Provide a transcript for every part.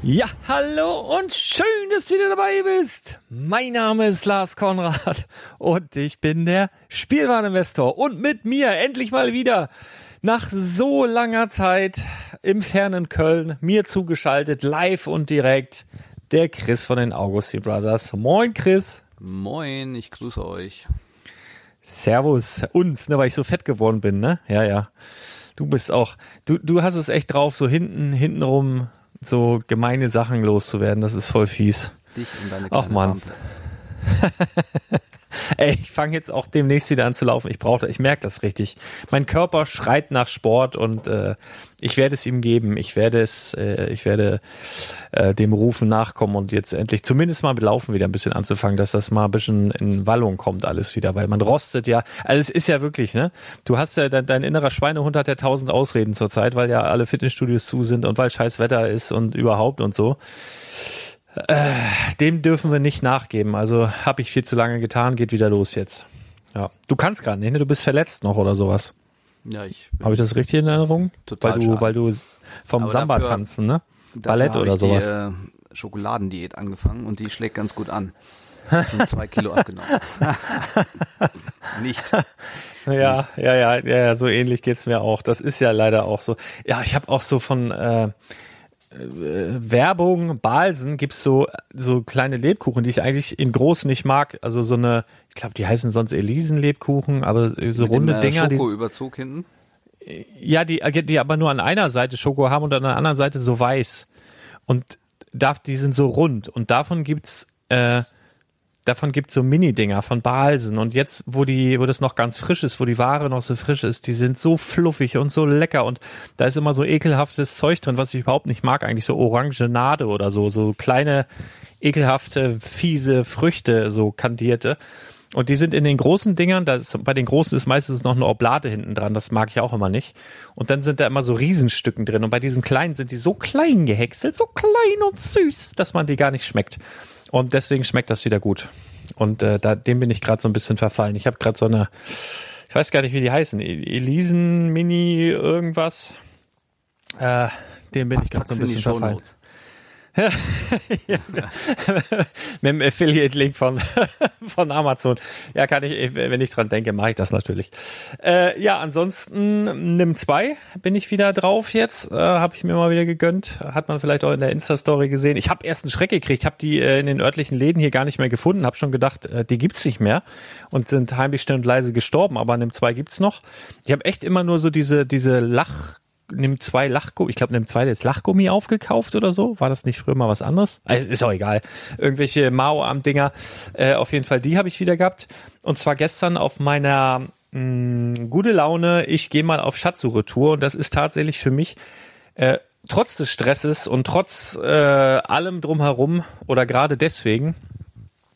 Ja, hallo und schön, dass du wieder dabei bist. Mein Name ist Lars Konrad und ich bin der Spielwareninvestor und mit mir endlich mal wieder nach so langer Zeit im fernen Köln mir zugeschaltet, live und direkt, der Chris von den Augusti Brothers. Moin Chris. Moin, ich grüße euch. Servus, uns, ne, weil ich so fett geworden bin, ne? Ja, ja. Du bist auch, du, du hast es echt drauf, so hinten, hintenrum so gemeine Sachen loszuwerden, das ist voll fies. Dich und deine Ach Mann. Ey, ich fange jetzt auch demnächst wieder an zu laufen. Ich brauche, ich merke das richtig. Mein Körper schreit nach Sport und äh, ich werde es ihm geben. Ich werde es, äh, ich werde äh, dem Rufen nachkommen und jetzt endlich zumindest mal mit Laufen wieder ein bisschen anzufangen, dass das mal ein bisschen in Wallung kommt alles wieder, weil man rostet ja. Also es ist ja wirklich, ne? Du hast ja dein, dein innerer Schweinehund hat ja tausend Ausreden zurzeit, weil ja alle Fitnessstudios zu sind und weil scheiß Wetter ist und überhaupt und so. Äh, dem dürfen wir nicht nachgeben. Also habe ich viel zu lange getan, geht wieder los jetzt. Ja, du kannst gerade nicht, ne? Du bist verletzt noch oder sowas. Ja, ich. Habe ich das richtig in Erinnerung? Total weil du, schade. weil du vom Aber Samba dafür- tanzen, ne? Ballett oder ich sowas. Die, äh, Schokoladendiät angefangen und die schlägt ganz gut an. Schon zwei Kilo abgenommen. Nicht. Ja, ja, ja, ja, ja, so ähnlich geht's mir auch. Das ist ja leider auch so. Ja, ich habe auch so von, äh, Werbung, Balsen gibt's so so kleine Lebkuchen, die ich eigentlich in groß nicht mag. Also so eine, ich glaube, die heißen sonst Elisen-Lebkuchen, aber so Mit runde dem, äh, Dinger, die, Schokoüberzug hinten. ja, die, die aber nur an einer Seite Schoko haben und an der anderen Seite so weiß. Und da, die sind so rund. Und davon gibt's äh, davon gibt's so Mini-Dinger von Balsen. Und jetzt, wo die, wo das noch ganz frisch ist, wo die Ware noch so frisch ist, die sind so fluffig und so lecker. Und da ist immer so ekelhaftes Zeug drin, was ich überhaupt nicht mag. Eigentlich so Orangenade oder so, so kleine, ekelhafte, fiese Früchte, so kandierte. Und die sind in den großen Dingern, da ist, bei den großen ist meistens noch eine Oblate hinten dran, das mag ich auch immer nicht. Und dann sind da immer so Riesenstücken drin. Und bei diesen kleinen sind die so klein gehäckselt, so klein und süß, dass man die gar nicht schmeckt. Und deswegen schmeckt das wieder gut. Und äh, da, dem bin ich gerade so ein bisschen verfallen. Ich habe gerade so eine, ich weiß gar nicht, wie die heißen, E- Elisen Mini irgendwas. Äh, dem bin ich gerade so ein bisschen verfallen. Shownotes. Mit dem Affiliate-Link von, von Amazon. Ja, kann ich, wenn ich dran denke, mache ich das natürlich. Äh, ja, ansonsten nimm zwei bin ich wieder drauf jetzt. Äh, habe ich mir mal wieder gegönnt. Hat man vielleicht auch in der Insta-Story gesehen. Ich habe erst einen Schreck gekriegt. Ich habe die äh, in den örtlichen Läden hier gar nicht mehr gefunden. Habe schon gedacht, äh, die gibt's nicht mehr und sind heimlich still und leise gestorben. Aber nimm zwei gibt's noch. Ich habe echt immer nur so diese, diese Lach nimm zwei Lachgummi, ich glaube, nimm zwei jetzt Lachgummi aufgekauft oder so. War das nicht früher mal was anderes? Also, ist auch egal. Irgendwelche Mao-Arm-Dinger. Äh, auf jeden Fall, die habe ich wieder gehabt. Und zwar gestern auf meiner mh, gute Laune, ich gehe mal auf Schatzsuche-Tour. Und das ist tatsächlich für mich äh, trotz des Stresses und trotz äh, allem drumherum oder gerade deswegen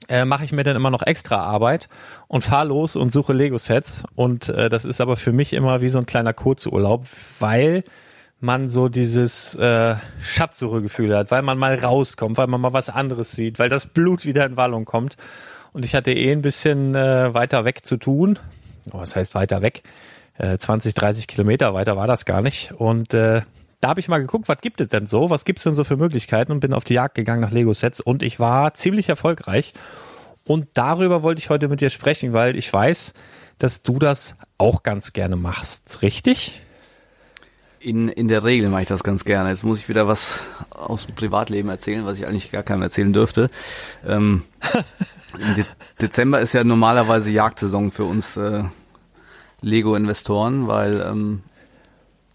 äh, mache ich mir dann immer noch extra Arbeit und fahr los und suche Lego-Sets. Und äh, das ist aber für mich immer wie so ein kleiner Kurzurlaub, weil man so dieses äh, Schatzsuche-Gefühl hat, weil man mal rauskommt, weil man mal was anderes sieht, weil das Blut wieder in Wallung kommt. Und ich hatte eh ein bisschen äh, weiter weg zu tun. Oh, was heißt weiter weg? Äh, 20, 30 Kilometer weiter war das gar nicht. Und äh, da habe ich mal geguckt, was gibt es denn so? Was gibt's denn so für Möglichkeiten? Und bin auf die Jagd gegangen nach Lego-Sets und ich war ziemlich erfolgreich. Und darüber wollte ich heute mit dir sprechen, weil ich weiß, dass du das auch ganz gerne machst. Richtig? In, in der Regel mache ich das ganz gerne. Jetzt muss ich wieder was aus dem Privatleben erzählen, was ich eigentlich gar keinem erzählen dürfte. Ähm, Im De Dezember ist ja normalerweise Jagdsaison für uns äh, Lego-Investoren, weil ähm,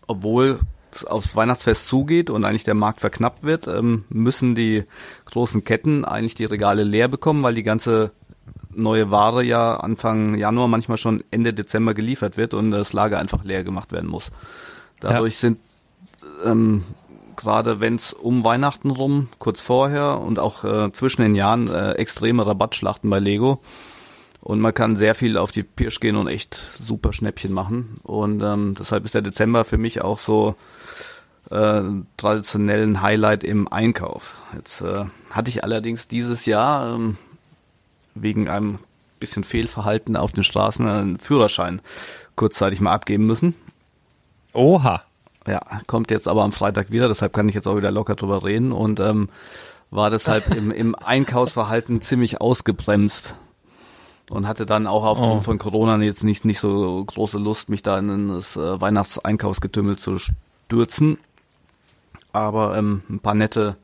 obwohl aufs Weihnachtsfest zugeht und eigentlich der Markt verknappt wird, ähm, müssen die großen Ketten eigentlich die Regale leer bekommen, weil die ganze neue Ware ja Anfang Januar, manchmal schon Ende Dezember geliefert wird und das Lager einfach leer gemacht werden muss. Dadurch sind ähm, gerade wenn es um Weihnachten rum, kurz vorher und auch äh, zwischen den Jahren äh, extreme Rabattschlachten bei Lego. Und man kann sehr viel auf die Pirsch gehen und echt super Schnäppchen machen. Und ähm, deshalb ist der Dezember für mich auch so äh, traditionellen Highlight im Einkauf. Jetzt äh, hatte ich allerdings dieses Jahr ähm, wegen einem bisschen Fehlverhalten auf den Straßen einen Führerschein kurzzeitig mal abgeben müssen. Oha. Ja, kommt jetzt aber am Freitag wieder, deshalb kann ich jetzt auch wieder locker drüber reden und ähm, war deshalb im, im Einkaufsverhalten ziemlich ausgebremst und hatte dann auch aufgrund Oh. von Corona jetzt nicht, nicht so große Lust, mich da in das äh, Weihnachtseinkaufsgetümmel zu stürzen. Aber ähm, ein paar nette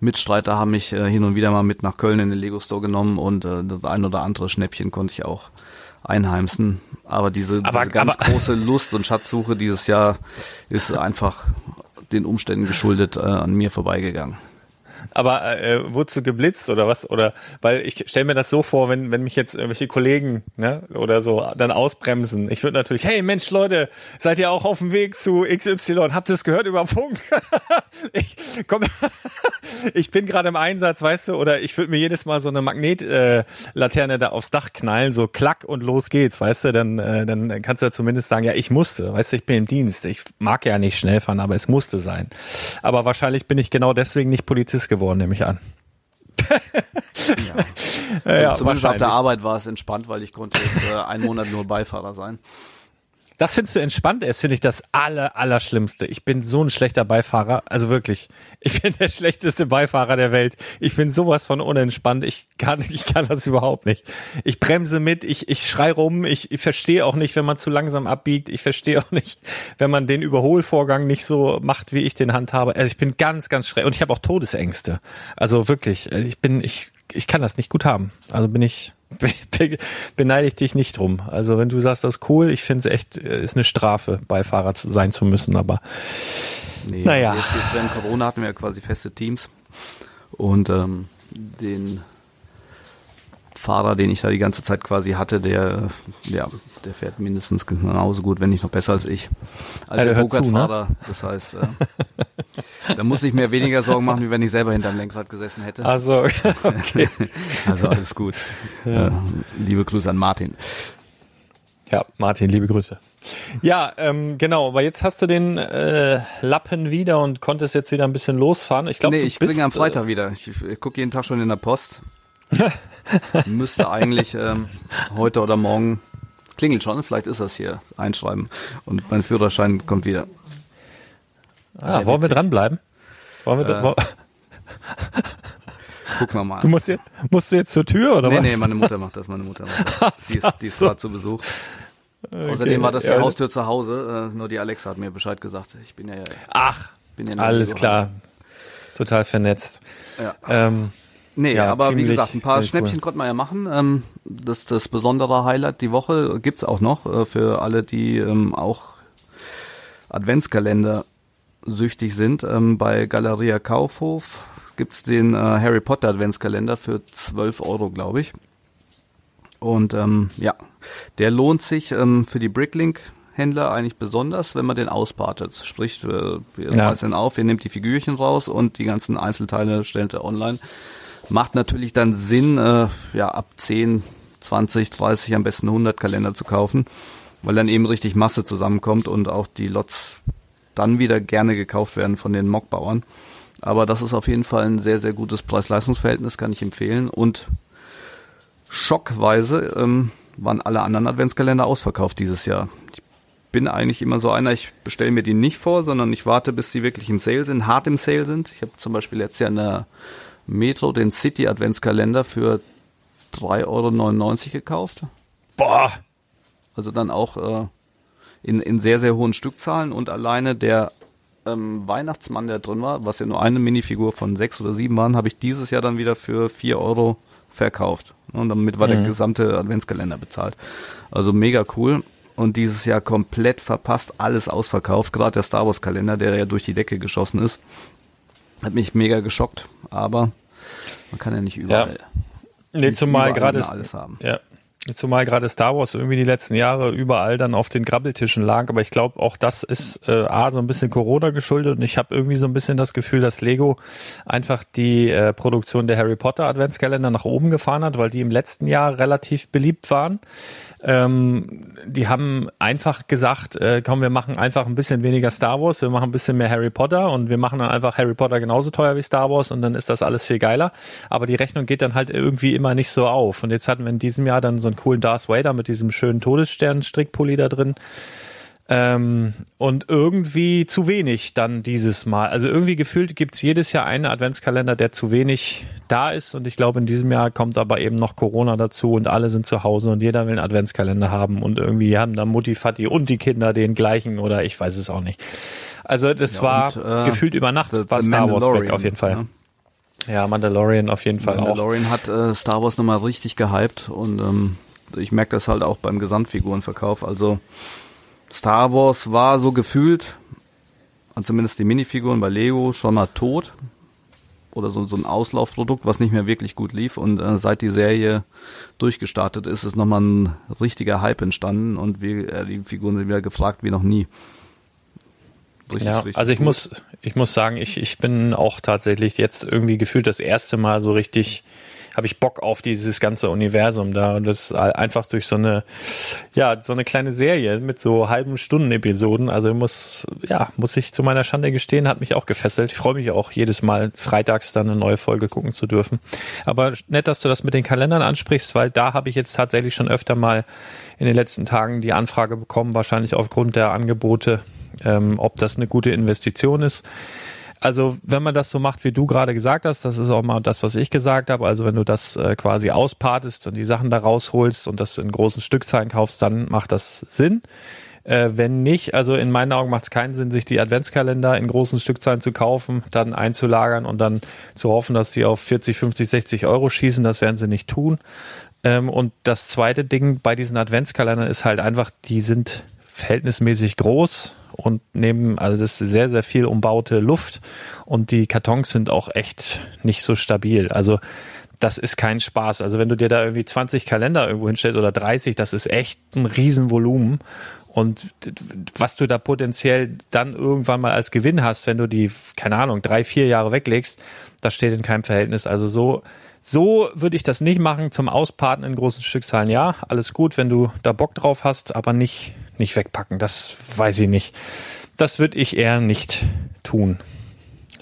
Mitstreiter haben mich äh, hin und wieder mal mit nach Köln in den Lego Store genommen und äh, das ein oder andere Schnäppchen konnte ich auch einheimsen. Aber diese, Aber- diese ganz aber- große Lust und Schatzsuche dieses Jahr ist einfach den Umständen geschuldet äh, an mir vorbeigegangen. Aber äh, wurdest du geblitzt oder was? Oder weil ich stelle mir das so vor, wenn, wenn mich jetzt irgendwelche Kollegen ne, oder so dann ausbremsen. Ich würde natürlich, hey Mensch, Leute, seid ihr auch auf dem Weg zu XY? Habt ihr es gehört über Funk? ich, komm, ich bin gerade im Einsatz, weißt du, oder ich würde mir jedes Mal so eine Magnetlaterne äh, da aufs Dach knallen, so klack und los geht's, weißt du, dann, äh, dann kannst du ja zumindest sagen, ja, ich musste, weißt du, ich bin im Dienst. Ich mag ja nicht schnell fahren, aber es musste sein. Aber wahrscheinlich bin ich genau deswegen nicht Polizist geworden, nehme ich an. ja, Zumindest auf der. Arbeit war es entspannt, weil ich konnte jetzt äh, einen Monat nur Beifahrer sein. Das findest du entspannt? Das finde ich das aller, allerschlimmste. Ich bin so ein schlechter Beifahrer. Also wirklich. Ich bin der schlechteste Beifahrer der Welt. Ich bin sowas von unentspannt. Ich kann, ich kann das überhaupt nicht. Ich bremse mit. Ich, ich schrei rum. Ich, ich verstehe auch nicht, wenn man zu langsam abbiegt. Ich verstehe auch nicht, wenn man den Überholvorgang nicht so macht, wie ich den handhabe. Also ich bin ganz, ganz schräg. Und ich habe auch Todesängste. Also wirklich. Ich bin, ich, ich kann das nicht gut haben. Also bin ich, beneide ich dich nicht drum. Also wenn du sagst, das ist cool, ich finde es echt, äh, ist eine Strafe, Beifahrer sein zu müssen, aber Nee, Naja. Jetzt, jetzt während Corona hatten wir ja quasi feste Teams. Und ähm, den Fahrer, den ich da die ganze Zeit quasi hatte, der, ja, der fährt mindestens genauso gut, wenn nicht noch besser als ich. Als Ja, der der hört zu, ne? Go-Kart-Fahrer. Das heißt, äh, da muss ich mir weniger Sorgen machen, wie wenn ich selber hinterm Lenkrad gesessen hätte. also okay. Also alles gut. Äh, liebe Grüße an Martin. Ja, Martin, liebe Grüße. Ja, ähm, genau, aber jetzt hast du den äh, Lappen wieder und konntest jetzt wieder ein bisschen losfahren. Ich glaube, nee, ich bist, bringe am äh, Freitag wieder. Ich, ich gucke jeden Tag schon in der Post. Müsste eigentlich ähm, heute oder morgen klingelt schon, vielleicht ist das hier einschreiben und mein Führerschein kommt wieder. Ah, wollen wir dranbleiben? Wollen wir, Äh, wo- Gucken wir mal. du musst jetzt, musst du jetzt zur Tür oder nee, was? nee, meine Mutter macht das, meine Mutter macht das. Die ist, die ist so. gerade zu Besuch. Außerdem war das die ja. Haustür zu Hause, äh, nur die Alexa hat mir Bescheid gesagt. Ich bin ja, Ach, bin ja alles klar. Total vernetzt. Ja. Ähm, Nee, Ja, aber wie ziemlich- gesagt, ein paar Schnäppchen cool. konnte man ja machen. Ähm, das, das besondere Highlight die Woche gibt's auch noch äh, für alle, die ähm, auch Adventskalender süchtig sind. Ähm, bei Galeria Kaufhof gibt's den äh, Harry Potter Adventskalender für 12 Euro, glaube ich. Und ähm, ja, der lohnt sich für die Bricklink. Händler eigentlich besonders, wenn man den auspartet. Sprich, äh, wir Ja. reißen ihn auf, ihr nehmt die Figürchen raus und die ganzen Einzelteile stellt er online. Macht natürlich dann Sinn, äh, ja, ab 10, 20, 30, am besten 100 Kalender zu kaufen, weil dann eben richtig Masse zusammenkommt und auch die Lots dann wieder gerne gekauft werden von den Mockbauern. Aber das ist auf jeden Fall ein sehr, sehr gutes Preis-Leistungs-Verhältnis, kann ich empfehlen. Und schockweise ähm, waren alle anderen Adventskalender ausverkauft dieses Jahr. Ich bin eigentlich immer so einer, ich bestelle mir die nicht vor, sondern ich warte, bis sie wirklich im Sale sind, hart im Sale sind. Ich habe zum Beispiel letztes Jahr in der Metro den City Adventskalender für 3,99 Euro gekauft. boah, Also dann auch äh, in, in sehr, sehr hohen Stückzahlen und alleine der ähm, Weihnachtsmann, der drin war, was ja nur eine Minifigur von sechs oder sieben waren, habe ich dieses Jahr dann wieder für vier Euro verkauft. Und damit war der gesamte Adventskalender bezahlt. Also mega cool. Und dieses Jahr komplett verpasst, alles ausverkauft. Gerade der Star Wars Kalender, der ja durch die Decke geschossen ist, hat mich mega geschockt. Aber man kann ja nicht überall. nee, nicht zumal gerade ist- alles haben. Ja. Zumal gerade Star Wars irgendwie die letzten Jahre überall dann auf den Grabbeltischen lag. Aber ich glaube, auch das ist äh, A, so ein bisschen Corona geschuldet. Und ich habe irgendwie so ein bisschen das Gefühl, dass Lego einfach die äh, Produktion der Harry Potter Adventskalender nach oben gefahren hat, weil die im letzten Jahr relativ beliebt waren. Ähm, die haben einfach gesagt, äh, komm, wir machen einfach ein bisschen weniger Star Wars, wir machen ein bisschen mehr Harry Potter und wir machen dann einfach Harry Potter genauso teuer wie Star Wars und dann ist das alles viel geiler. Aber die Rechnung geht dann halt irgendwie immer nicht so auf. Und jetzt hatten wir in diesem Jahr dann so einen coolen Darth Vader mit diesem schönen Todesstern-Strickpulli da drin. Ähm, und irgendwie zu wenig dann dieses Mal. Also irgendwie gefühlt gibt's jedes Jahr einen Adventskalender, der zu wenig da ist. Und ich glaube, in diesem Jahr kommt aber eben noch Corona dazu und alle sind zu Hause und jeder will einen Adventskalender haben. Und irgendwie haben dann Mutti, Vati und die Kinder den gleichen oder ich weiß es auch nicht. Also das Ja, war und, äh, gefühlt über Nacht The- war The Star Wars weg Mandalorian, auf jeden Fall. ne? Ja, Mandalorian auf jeden Fall auch. Mandalorian hat äh, Star Wars nochmal richtig gehypt und ähm, ich merke das halt auch beim Gesamtfigurenverkauf. Also Star Wars war so gefühlt, und zumindest die Minifiguren bei Lego, schon mal tot. Oder so, so ein Auslaufprodukt, was nicht mehr wirklich gut lief. Und äh, seit die Serie durchgestartet ist, ist nochmal ein richtiger Hype entstanden und wir, äh, die Figuren sind wieder gefragt wie noch nie. Richtig, Ja, richtig also ich gut. muss, ich muss sagen, ich, ich bin auch tatsächlich jetzt irgendwie gefühlt das erste Mal so richtig habe ich Bock auf dieses ganze Universum da und das einfach durch so eine, ja, so eine kleine Serie mit so halben Stunden Episoden. Also muss, ja, muss ich zu meiner Schande gestehen, hat mich auch gefesselt. Ich freue mich auch jedes Mal freitags dann eine neue Folge gucken zu dürfen. Aber nett, dass du das mit den Kalendern ansprichst, weil da habe ich jetzt tatsächlich schon öfter mal in den letzten Tagen die Anfrage bekommen, wahrscheinlich aufgrund der Angebote, ähm, ob das eine gute Investition ist also wenn man das so macht, wie du gerade gesagt hast, das ist auch mal das, was ich gesagt habe. Also wenn du das äh, quasi auspartest und die Sachen da rausholst und das in großen Stückzahlen kaufst, dann macht das Sinn. Äh, wenn nicht, also in meinen Augen macht es keinen Sinn, sich die Adventskalender in großen Stückzahlen zu kaufen, dann einzulagern und dann zu hoffen, dass die auf 40, 50, 60 Euro schießen. Das werden sie nicht tun. Ähm, und das zweite Ding bei diesen Adventskalendern ist halt einfach, die sind verhältnismäßig groß und nehmen, also das ist sehr, sehr viel umbaute Luft und die Kartons sind auch echt nicht so stabil. Also das ist kein Spaß. Also wenn du dir da irgendwie 20 Kalender irgendwo hinstellst oder 30, das ist echt ein Riesenvolumen. Und was du da potenziell dann irgendwann mal als Gewinn hast, wenn du die, keine Ahnung, drei, vier Jahre weglegst, das steht in keinem Verhältnis. Also so, so würde ich das nicht machen. Zum Ausparten in großen Stückzahlen, ja, alles gut, wenn du da Bock drauf hast, aber nicht nicht wegpacken. Das weiß ich nicht. Das würde ich eher nicht tun.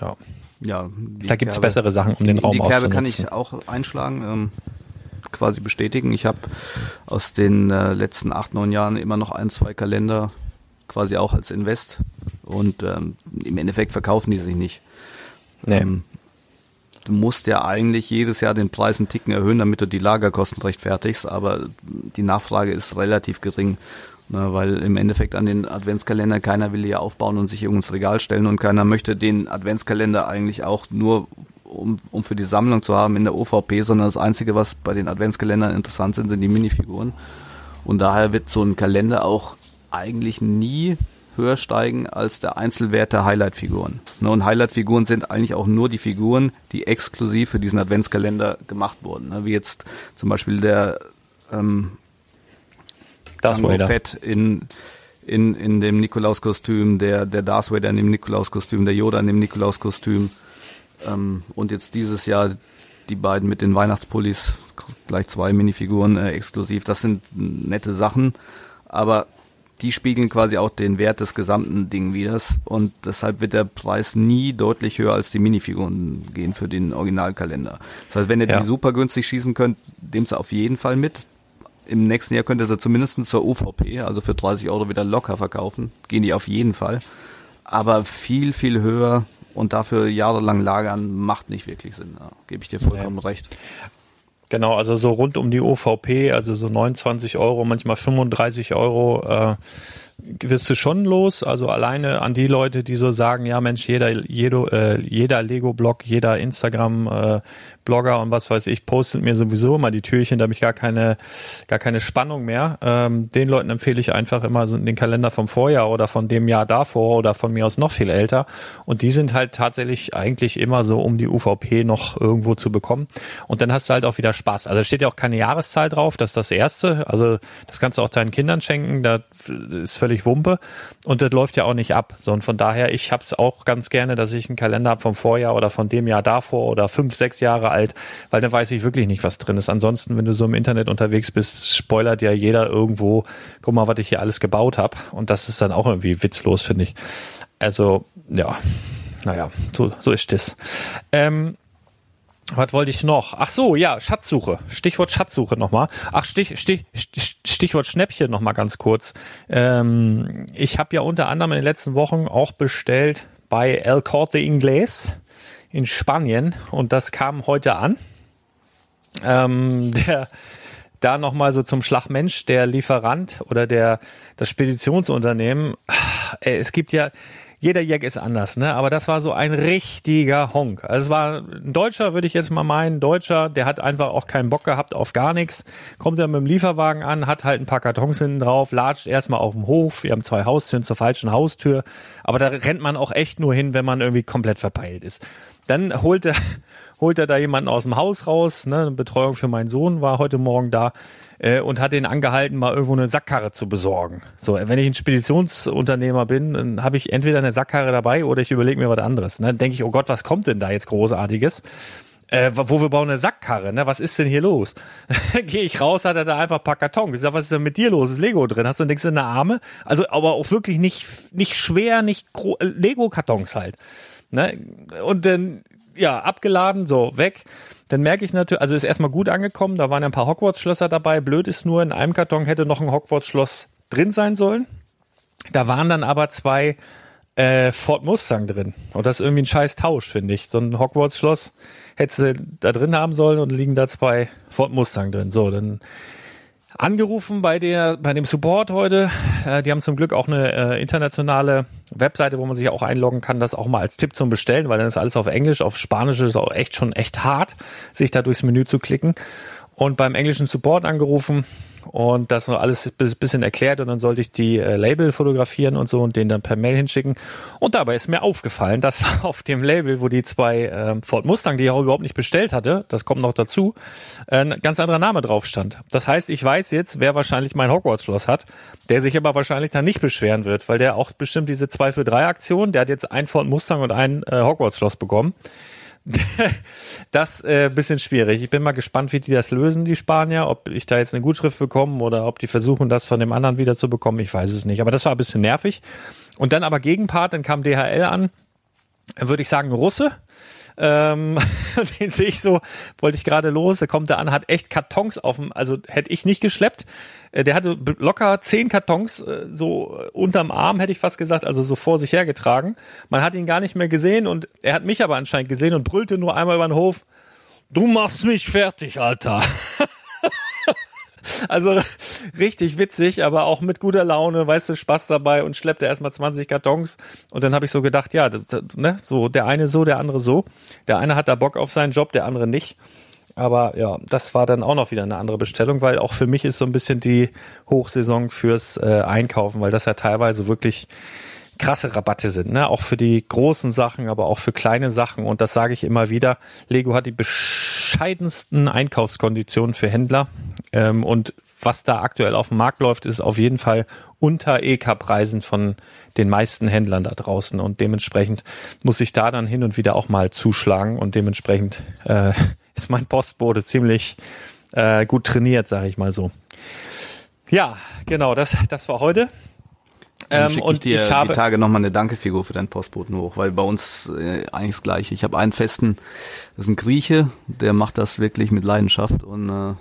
Ja. Ja, da gibt es bessere Sachen, um den Raum Die Kerbe kann ich auch einschlagen, ähm, quasi bestätigen. Ich habe aus den äh, letzten acht, neun Jahren immer noch ein, zwei Kalender quasi auch als Invest und ähm, im Endeffekt verkaufen die sich nicht. Nee. Ähm, du musst ja eigentlich jedes Jahr den Preis einen Ticken erhöhen, damit du die Lagerkosten rechtfertigst, aber die Nachfrage ist relativ gering. Ne, weil im Endeffekt an den Adventskalender keiner will ja aufbauen und sich ins Regal stellen und keiner möchte den Adventskalender eigentlich auch nur um, um für die Sammlung zu haben in der OVP, sondern das Einzige, was bei den Adventskalendern interessant sind, sind die Minifiguren. Und daher wird so ein Kalender auch eigentlich nie höher steigen als der Einzelwert der Highlight-Figuren. Ne, und Highlight-Figuren sind eigentlich auch nur die Figuren, die exklusiv für diesen Adventskalender gemacht wurden. Ne, wie jetzt zum Beispiel der ähm, Darth Django Vader. Fett in, in, in dem Nikolaus-Kostüm, der, der Darth Vader in dem Nikolaus-Kostüm, der Yoda in dem Nikolaus-Kostüm. Ähm, und jetzt dieses Jahr die beiden mit den Weihnachtspullis, gleich zwei Minifiguren äh, exklusiv. Das sind nette Sachen, aber die spiegeln quasi auch den Wert des gesamten Ding wieder. Und deshalb wird der Preis nie deutlich höher als die Minifiguren gehen für den Originalkalender. Das heißt, wenn ihr ja. die super günstig schießen könnt, nehmt sie auf jeden Fall mit im nächsten Jahr könnte sie zumindest zur UVP, also für 30 Euro wieder locker verkaufen. Gehen die auf jeden Fall. Aber viel, viel höher und dafür jahrelang lagern macht nicht wirklich Sinn. Ja, Gebe ich dir vollkommen ja. recht. Genau, also so rund um die UVP, also so 29 Euro, manchmal 35 Euro. Äh, wirst du schon los. Also alleine an die Leute, die so sagen, ja Mensch, jeder, jeder, äh, jeder Lego-Blog, jeder Instagram-Blogger äh, und was weiß ich, postet mir sowieso immer die Türchen, da habe ich gar keine, gar keine Spannung mehr. Ähm, den Leuten empfehle ich einfach immer so den Kalender vom Vorjahr oder von dem Jahr davor oder von mir aus noch viel älter. Und die sind halt tatsächlich eigentlich immer so um die UVP noch irgendwo zu bekommen. Und dann hast du halt auch wieder Spaß. Also steht ja auch keine Jahreszahl drauf, das ist das Erste. Also das kannst du auch deinen Kindern schenken, da ist völlig völlig Wumpe und das läuft ja auch nicht ab. So, und von daher, ich habe es auch ganz gerne, dass ich einen Kalender habe vom Vorjahr oder von dem Jahr davor oder fünf, sechs Jahre alt, weil dann weiß ich wirklich nicht, was drin ist. Ansonsten, wenn du so im Internet unterwegs bist, spoilert ja jeder irgendwo, guck mal, was ich hier alles gebaut habe. Und das ist dann auch irgendwie witzlos, finde ich. Also, ja, naja, so, so ist das. Ähm, was wollte ich noch? Ach so, ja, Schatzsuche. Stichwort Schatzsuche nochmal. Ach, Stich, Stich, Stichwort Schnäppchen nochmal ganz kurz. Ähm, ich habe ja unter anderem in den letzten Wochen auch bestellt bei El Corte Inglés in Spanien und das kam heute an. Ähm, der da nochmal so zum Schlagmensch, der Lieferant oder der das Speditionsunternehmen. Es gibt ja jeder Jack ist anders, ne? Aber das war so ein richtiger Honk. Also es war ein Deutscher, würde ich jetzt mal meinen, Deutscher, der hat einfach auch keinen Bock gehabt auf gar nichts. Kommt er mit dem Lieferwagen an, hat halt ein paar Kartons hinten drauf, latscht erstmal auf dem Hof. Wir haben zwei Haustüren zur falschen Haustür. Aber da rennt man auch echt nur hin, wenn man irgendwie komplett verpeilt ist. Dann holt er, holt er da jemanden aus dem Haus raus, ne? Betreuung für meinen Sohn war heute Morgen da äh, und hat ihn angehalten, mal irgendwo eine Sackkarre zu besorgen. So, wenn ich ein Speditionsunternehmer bin, dann habe ich entweder eine Sackkarre dabei oder ich überlege mir was anderes. Ne? Dann denke ich, oh Gott, was kommt denn da jetzt Großartiges? äh, wo wir bauen eine Sackkarre, ne? Was ist denn hier los? Gehe ich raus, hat er da einfach ein paar Kartons. Ich sag, was ist denn mit dir los? Ist Lego drin? Hast du nichts in der Arme? Also, aber auch wirklich nicht, nicht schwer, nicht äh, Lego-Kartons halt. Ne? Und dann, ja, abgeladen, so, weg. Dann merke ich natürlich, also ist erstmal gut angekommen, da waren ja ein paar Hogwarts-Schlösser dabei. Blöd ist nur, in einem Karton hätte noch ein Hogwarts-Schloss drin sein sollen. Da waren dann aber zwei äh, Ford Mustang drin. Und das ist irgendwie ein scheiß Tausch, finde ich. So ein Hogwarts-Schloss hättest du da drin haben sollen und liegen da zwei Ford Mustang drin. So, dann angerufen bei der bei dem Support heute. Äh, die haben zum Glück auch eine äh, internationale Webseite, wo man sich auch einloggen kann, das auch mal als Tipp zum Bestellen, weil dann ist alles auf Englisch, auf Spanisch ist auch echt schon echt hart, sich da durchs Menü zu klicken. Und beim englischen Support angerufen, und das noch alles bisschen erklärt und dann sollte ich die äh, Label fotografieren und so und den dann per Mail hinschicken. Und dabei ist mir aufgefallen, dass auf dem Label, wo die zwei äh, Ford Mustang, die ich auch überhaupt nicht bestellt hatte, das kommt noch dazu, äh, ein ganz anderer Name drauf stand. Das heißt, ich weiß jetzt, wer wahrscheinlich mein Hogwarts-Schloss hat, der sich aber wahrscheinlich dann nicht beschweren wird, weil der auch bestimmt diese 2 für 3 Aktion, der hat jetzt ein Ford Mustang und ein äh, Hogwarts-Schloss bekommen. das äh, bisschen schwierig. Ich bin mal gespannt, wie die das lösen, die Spanier. Ob ich da jetzt eine Gutschrift bekomme oder ob die versuchen, das von dem anderen wieder zu bekommen. Ich weiß es nicht. Aber das war ein bisschen nervig. Und dann aber Gegenpart, dann kam DHL an. Würde ich sagen, Russe. Ähm, den sehe ich so, wollte ich gerade los, da kommt er an, hat echt Kartons auf dem, also hätte ich nicht geschleppt. Äh, der hatte locker zehn Kartons äh, so unterm Arm, hätte ich fast gesagt, also so vor sich hergetragen. Man hat ihn gar nicht mehr gesehen und er hat mich aber anscheinend gesehen und brüllte nur einmal über den Hof, du machst mich fertig, Alter. Also richtig witzig, aber auch mit guter Laune, weißt du, Spaß dabei und schleppte erstmal 20 Kartons. Und dann habe ich so gedacht, ja, das, das, ne, so der eine so, der andere so. Der eine hat da Bock auf seinen Job, der andere nicht. Aber ja, das war dann auch noch wieder eine andere Bestellung, weil auch für mich ist so ein bisschen die Hochsaison fürs äh, Einkaufen, weil das ja teilweise wirklich krasse Rabatte sind, ne? Auch für die großen Sachen, aber auch für kleine Sachen. Und das sage ich immer wieder. Lego hat die bescheidensten Einkaufskonditionen für Händler. Ähm, und was da aktuell auf dem Markt läuft, ist auf jeden Fall unter EK-Preisen von den meisten Händlern da draußen. Und dementsprechend muss ich da dann hin und wieder auch mal zuschlagen. Und dementsprechend äh, ist mein Postbote ziemlich äh, gut trainiert, sage ich mal so. Ja, genau, das, das war heute. Ähm, schicke ich dir ich habe die Tage nochmal eine Dankefigur für deinen Postboten hoch, weil bei uns äh, eigentlich das Gleiche. Ich habe einen festen, das ist ein Grieche, der macht das wirklich mit Leidenschaft und äh,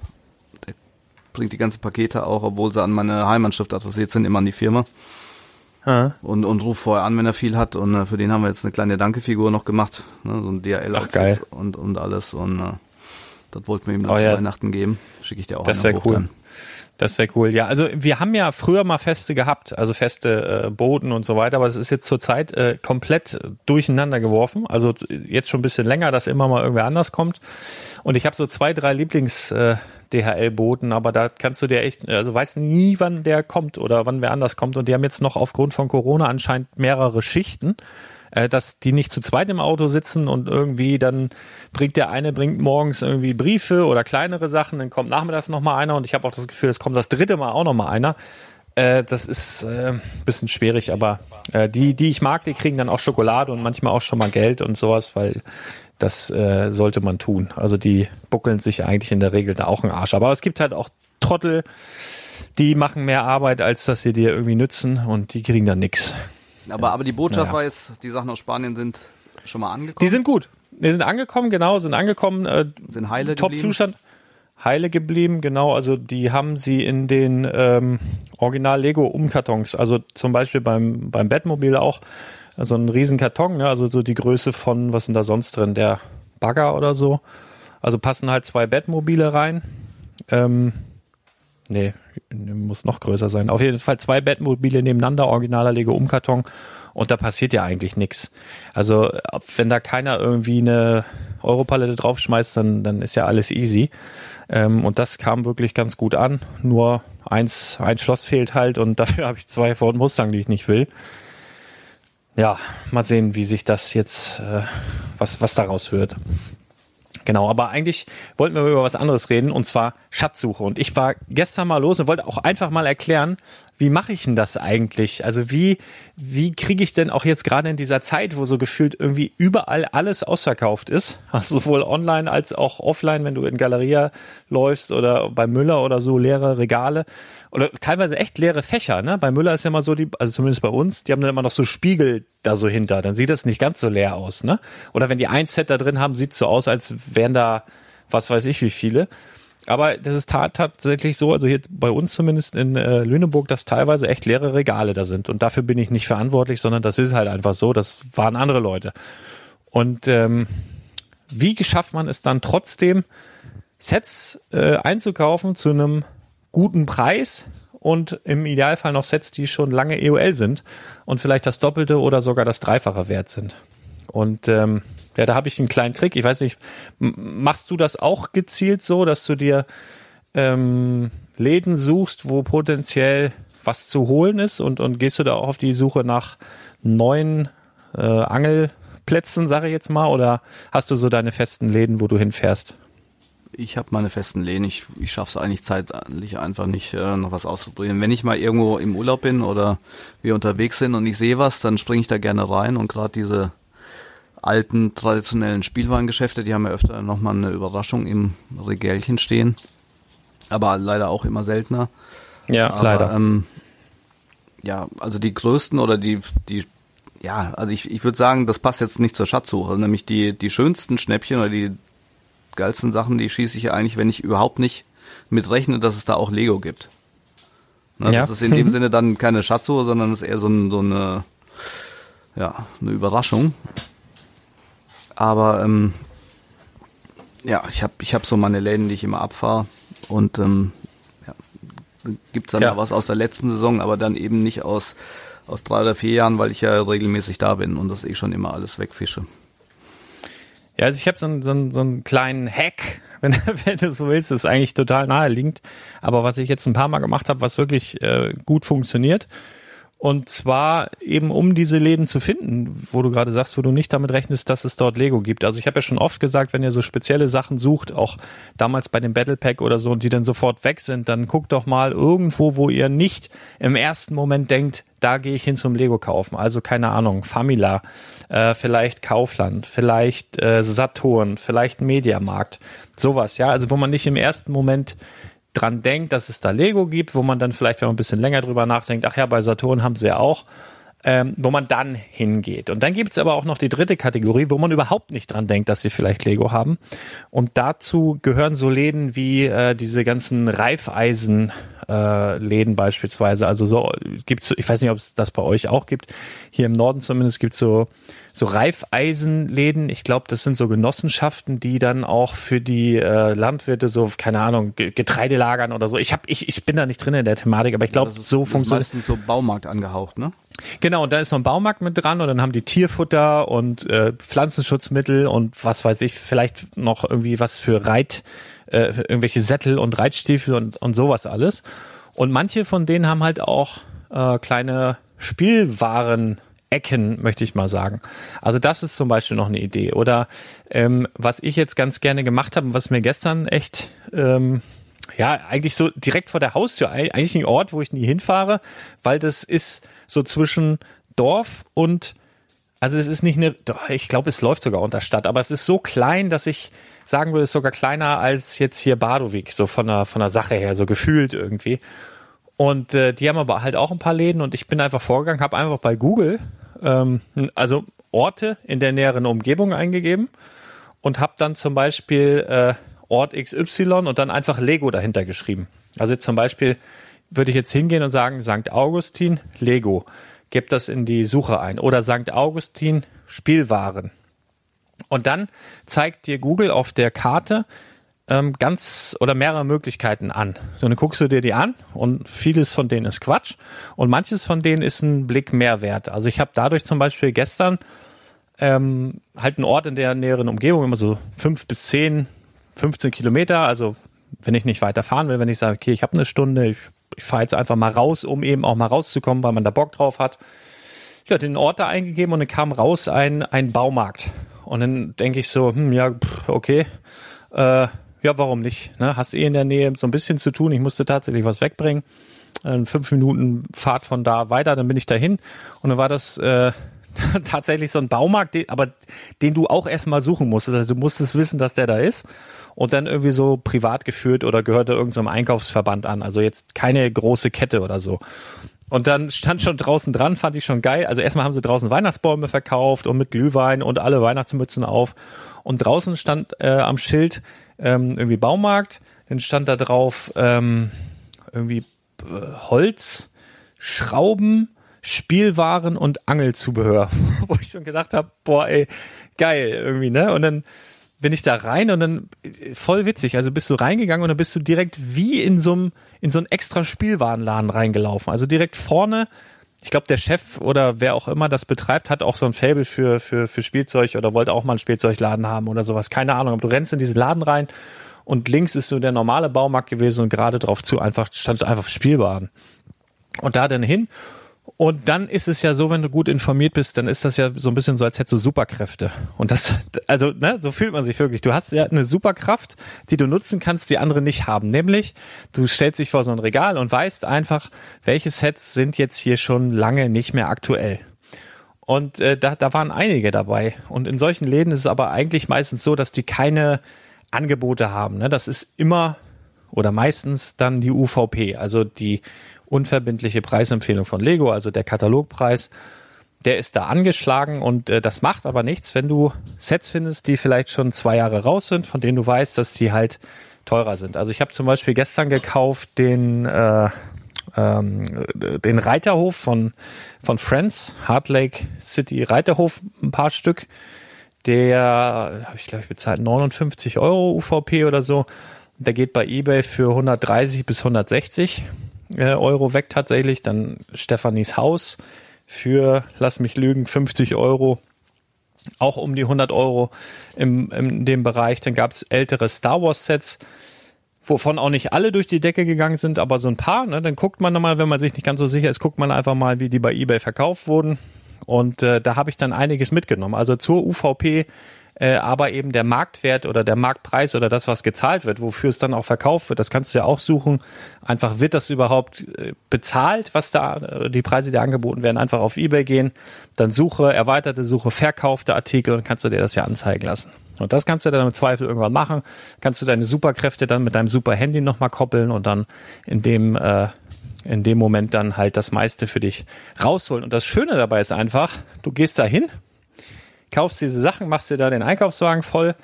der bringt die ganzen Pakete auch, obwohl sie an meine Heimatschrift adressiert sind, immer an die Firma. Und, und ruft vorher an, wenn er viel hat. Und äh, für den haben wir jetzt eine kleine Dankefigur noch gemacht. Ne, so ein DHL Ach, geil. und, und alles. Und äh, das wollten wir ihm dann oh, zu ja. Weihnachten geben. Schicke ich dir auch Das wäre cool. Dann. Das wäre cool. Ja, also wir haben ja früher mal Feste gehabt, also feste äh, Boden und so weiter, aber es ist jetzt zurzeit äh, komplett durcheinander geworfen. Also jetzt schon ein bisschen länger, dass immer mal irgendwer anders kommt. Und ich habe so zwei, drei Lieblings äh, DHL-Boten, aber da kannst du dir echt, also weißt nie, wann der kommt oder wann wer anders kommt. Und die haben jetzt noch aufgrund von Corona anscheinend mehrere Schichten äh, dass die nicht zu zweit im Auto sitzen und irgendwie dann bringt der eine bringt morgens irgendwie Briefe oder kleinere Sachen, dann kommt nachmittags noch mal einer und ich habe auch das Gefühl, es kommt das dritte Mal auch noch mal einer. Äh, das ist äh, bisschen schwierig, aber äh, die, die ich mag, die kriegen dann auch Schokolade und manchmal auch schon mal Geld und sowas, weil das äh, sollte man tun. Also die buckeln sich eigentlich in der Regel da auch einen Arsch. Aber es gibt halt auch Trottel, die machen mehr Arbeit, als dass sie dir irgendwie nützen und die kriegen dann nix. Aber, aber die Botschaft naja. war jetzt, die Sachen aus Spanien sind schon mal angekommen. Die sind gut. Die sind angekommen, genau, sind angekommen. Äh, sind heile Top-Zustand. Heile geblieben, genau. Also die haben sie in den ähm, Original-Lego-Umkartons. Also zum Beispiel beim, beim Batmobil auch so ein Riesenkarton, ne? also so die Größe von, was sind da sonst drin, der Bagger oder so. Also passen halt zwei Batmobile rein. Ähm, nee, muss noch größer sein. Auf jeden Fall zwei Bettmobile nebeneinander, originaler Lego Umkarton und da passiert ja eigentlich nichts. Also wenn da keiner irgendwie eine Europalette draufschmeißt, dann, dann ist ja alles easy. Ähm, und das kam wirklich ganz gut an. Nur eins, ein Schloss fehlt halt und dafür habe ich zwei Ford Mustang, die ich nicht will. Ja, mal sehen, wie sich das jetzt, äh, was, was daraus wird. Genau, aber eigentlich wollten wir über was anderes reden und zwar Schatzsuche. Und ich war gestern mal los und wollte auch einfach mal erklären, wie mache ich denn das eigentlich? Also wie, wie kriege ich denn auch jetzt gerade in dieser Zeit, wo so gefühlt irgendwie überall alles ausverkauft ist, also sowohl online als auch offline, wenn du in Galeria läufst oder bei Müller oder so leere Regale oder teilweise echt leere Fächer, ne? Bei Müller ist ja immer so die, also zumindest bei uns, die haben dann immer noch so Spiegel da so hinter, dann sieht das nicht ganz so leer aus, ne? Oder wenn die ein Set da drin haben, sieht so aus, als wären da was weiß ich wie viele. Aber das ist tatsächlich so, also hier bei uns zumindest in äh, Lüneburg, dass teilweise echt leere Regale da sind. Und dafür bin ich nicht verantwortlich, sondern das ist halt einfach so. Das waren andere Leute. Und ähm, wie geschafft man es dann trotzdem, Sets äh, einzukaufen zu einem guten Preis und im Idealfall noch Sets, die schon lange EOL sind und vielleicht das Doppelte oder sogar das Dreifache wert sind. Und ähm, ja, da habe ich einen kleinen Trick. Ich weiß nicht, machst du das auch gezielt so, dass du dir ähm, Läden suchst, wo potenziell was zu holen ist und, und gehst du da auch auf die Suche nach neuen äh, Angelplätzen, sage ich jetzt mal, oder hast du so deine festen Läden, wo du hinfährst? Ich habe meine festen Läden. Ich, ich schaffe es eigentlich zeitlich einfach nicht, äh, noch was auszuprobieren. Wenn ich mal irgendwo im Urlaub bin oder wir unterwegs sind und ich sehe was, dann springe ich da gerne rein und gerade diese alten traditionellen Spielwarengeschäfte, die haben ja öfter nochmal eine Überraschung im Regälchen stehen. Aber leider auch immer seltener. Ja, Aber, leider. Ähm, ja, also die größten oder die, die, ja, also ich, ich würde sagen, das passt jetzt nicht zur Schatzsuche. Nämlich die, die schönsten Schnäppchen oder die geilsten Sachen, die schieße ich ja eigentlich, wenn ich überhaupt nicht mitrechne, dass es da auch Lego gibt. Ne, ja. Das ist in dem Sinne dann keine Schatzsuche, sondern es ist eher so, ein, so eine, ja, eine Überraschung. Aber ähm, ja, ich habe ich hab so meine Läden, die ich immer abfahre und ähm, ja, gibt dann ja. was aus der letzten Saison, aber dann eben nicht aus, aus drei oder vier Jahren, weil ich ja regelmäßig da bin und das eh schon immer alles wegfische. Ja, also ich habe so, einen, so, einen, so einen kleinen Hack, wenn, wenn du so willst, das ist eigentlich total naheliegend. Aber was ich jetzt ein paar Mal gemacht habe, was wirklich äh, gut funktioniert, und zwar eben um diese Läden zu finden, wo du gerade sagst, wo du nicht damit rechnest, dass es dort Lego gibt. Also ich habe ja schon oft gesagt, wenn ihr so spezielle Sachen sucht, auch damals bei dem Battle Pack oder so, und die dann sofort weg sind, dann guckt doch mal irgendwo, wo ihr nicht im ersten Moment denkt, da gehe ich hin zum Lego kaufen. Also keine Ahnung, Famila, äh, vielleicht Kaufland, vielleicht äh, Saturn, vielleicht Mediamarkt, sowas, ja. Also wo man nicht im ersten Moment dran denkt, dass es da Lego gibt, wo man dann vielleicht, wenn man ein bisschen länger drüber nachdenkt, ach ja, bei Saturn haben sie ja auch, ähm, wo man dann hingeht. Und dann gibt es aber auch noch die dritte Kategorie, wo man überhaupt nicht dran denkt, dass sie vielleicht Lego haben. Und dazu gehören so Läden wie äh, diese ganzen Reifeisen. Äh, Läden beispielsweise, also so gibt's, ich weiß nicht, ob es das bei euch auch gibt. Hier im Norden zumindest gibt's so so Reifeisenläden. Ich glaube, das sind so Genossenschaften, die dann auch für die äh, Landwirte so, keine Ahnung, Getreide lagern oder so. Ich hab, ich, ich bin da nicht drin in der Thematik, aber ich glaube, so funktioniert. Das ist meistens so Baumarkt angehaucht, ne? Genau, und da ist noch ein Baumarkt mit dran und dann haben die Tierfutter und äh, Pflanzenschutzmittel und was weiß ich, vielleicht noch irgendwie was für Reit, äh, für irgendwelche Sättel und Reitstiefel und, und sowas alles. Und manche von denen haben halt auch äh, kleine Spielwaren Ecken, möchte ich mal sagen. Also das ist zum Beispiel noch eine Idee. Oder ähm, was ich jetzt ganz gerne gemacht habe, was mir gestern echt, ähm, ja, eigentlich so direkt vor der Haustür, eigentlich ein Ort, wo ich nie hinfahre, weil das ist so zwischen Dorf und also es ist nicht eine, ich glaube, es läuft sogar unter Stadt, aber es ist so klein, dass ich sagen würde, es ist sogar kleiner als jetzt hier Badowik, so von der, von der Sache her, so gefühlt irgendwie. Und äh, die haben aber halt auch ein paar Läden und ich bin einfach vorgegangen, habe einfach bei Google ähm, also Orte in der näheren Umgebung eingegeben und habe dann zum Beispiel äh, Ort XY und dann einfach Lego dahinter geschrieben. Also zum Beispiel würde ich jetzt hingehen und sagen St. Augustin Lego. Gebt das in die Suche ein. Oder St. Augustin Spielwaren. Und dann zeigt dir Google auf der Karte ähm, ganz oder mehrere Möglichkeiten an. So, dann guckst du dir die an und vieles von denen ist Quatsch und manches von denen ist ein Blick mehr wert. Also ich habe dadurch zum Beispiel gestern ähm, halt einen Ort in der näheren Umgebung, immer so fünf bis zehn, 15 Kilometer. Also wenn ich nicht weiter fahren will, wenn ich sage, okay, ich habe eine Stunde, ich, ich fahre jetzt einfach mal raus, um eben auch mal rauszukommen, weil man da Bock drauf hat. Ich hatte den Ort da eingegeben und dann kam raus ein, ein Baumarkt. Und dann denke ich so, hm, ja, okay, äh, ja, warum nicht? Ne? Hast eh in der Nähe so ein bisschen zu tun. Ich musste tatsächlich was wegbringen. äh, fünf Minuten Fahrt von da weiter, dann bin ich dahin und dann war das äh, tatsächlich so ein Baumarkt, den, aber den du auch erstmal suchen musstest. Also du musstest wissen, dass der da ist und dann irgendwie so privat geführt oder gehörte irgendeinem Einkaufsverband an. Also jetzt keine große Kette oder so. Und dann stand schon draußen dran, fand ich schon geil. Also erstmal haben sie draußen Weihnachtsbäume verkauft und mit Glühwein und alle Weihnachtsmützen auf. Und draußen stand äh, am Schild ähm, irgendwie Baumarkt. Dann stand da drauf ähm, irgendwie äh, Holz, Schrauben, Spielwaren und Angelzubehör. Wo ich schon gedacht habe, boah, ey, geil irgendwie, ne? Und dann bin ich da rein und dann voll witzig. Also bist du reingegangen und dann bist du direkt wie in so einem in so einen extra Spielwarenladen reingelaufen. Also direkt vorne. Ich glaube, der Chef oder wer auch immer das betreibt, hat auch so ein Fable für für für Spielzeug oder wollte auch mal einen Spielzeugladen haben oder sowas. Keine Ahnung. Aber du rennst in diesen Laden rein und links ist so der normale Baumarkt gewesen und gerade drauf zu einfach stand einfach Spielwaren. Und da dann hin und dann ist es ja so, wenn du gut informiert bist, dann ist das ja so ein bisschen so, als hättest du Superkräfte. Und das, also, ne, so fühlt man sich wirklich. Du hast ja eine Superkraft, die du nutzen kannst, die andere nicht haben. Nämlich, du stellst dich vor so ein Regal und weißt einfach, welche Sets sind jetzt hier schon lange nicht mehr aktuell. Und äh, da, da waren einige dabei. Und in solchen Läden ist es aber eigentlich meistens so, dass die keine Angebote haben. Ne? Das ist immer oder meistens dann die UVP, also die unverbindliche Preisempfehlung von Lego, also der Katalogpreis. Der ist da angeschlagen und äh, das macht aber nichts, wenn du Sets findest, die vielleicht schon zwei Jahre raus sind, von denen du weißt, dass die halt teurer sind. Also ich habe zum Beispiel gestern gekauft den äh, ähm, den Reiterhof von von Friends, Heart Lake City Reiterhof, ein paar Stück. Der habe ich glaube ich bezahlt 59 Euro UVP oder so. Der geht bei eBay für 130 bis 160 äh, Euro weg tatsächlich. Dann Stefanis Haus für, lass mich lügen, 50 Euro. Auch um die 100 Euro im, in dem Bereich. Dann gab es ältere Star Wars Sets, wovon auch nicht alle durch die Decke gegangen sind, aber so ein paar. Ne? Dann guckt man nochmal, wenn man sich nicht ganz so sicher ist, guckt man einfach mal, wie die bei eBay verkauft wurden. Und äh, da habe ich dann einiges mitgenommen. Also zur UVP äh, aber eben der Marktwert oder der Marktpreis oder das, was gezahlt wird, wofür es dann auch verkauft wird, das kannst du ja auch suchen. Einfach wird das überhaupt äh, bezahlt, was da, äh, die Preise, die angeboten werden, einfach auf Ebay gehen, dann Suche, erweiterte Suche, verkaufte Artikel und kannst du dir das ja anzeigen lassen. Und das kannst du dann im Zweifel irgendwann machen. Kannst du deine Superkräfte dann mit deinem super Handy nochmal koppeln und dann in dem, äh, in dem Moment dann halt das meiste für dich rausholen. Und das Schöne dabei ist einfach, du gehst da hin, kaufst diese Sachen, machst dir da den Einkaufswagen voll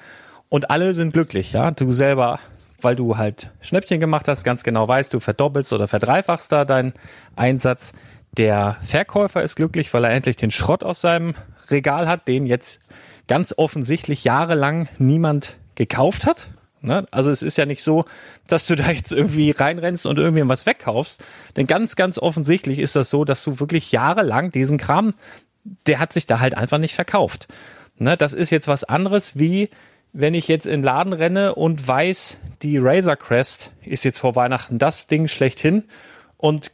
und alle sind glücklich, ja. Du selber, weil du halt Schnäppchen gemacht hast, ganz genau weißt, du verdoppelst oder verdreifachst da deinen Einsatz. Der Verkäufer ist glücklich, weil er endlich den Schrott aus seinem Regal hat, den jetzt ganz offensichtlich jahrelang niemand gekauft hat. Ne? Also es ist ja nicht so, dass du da jetzt irgendwie reinrennst und irgendwie was wegkaufst. Denn ganz, ganz offensichtlich ist das so, dass du wirklich jahrelang diesen Kram der hat sich da halt einfach nicht verkauft. Ne, das ist jetzt was anderes, wie wenn ich jetzt in den Laden renne und weiß, die Razor Crest ist jetzt vor Weihnachten das Ding schlechthin und